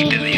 She believes.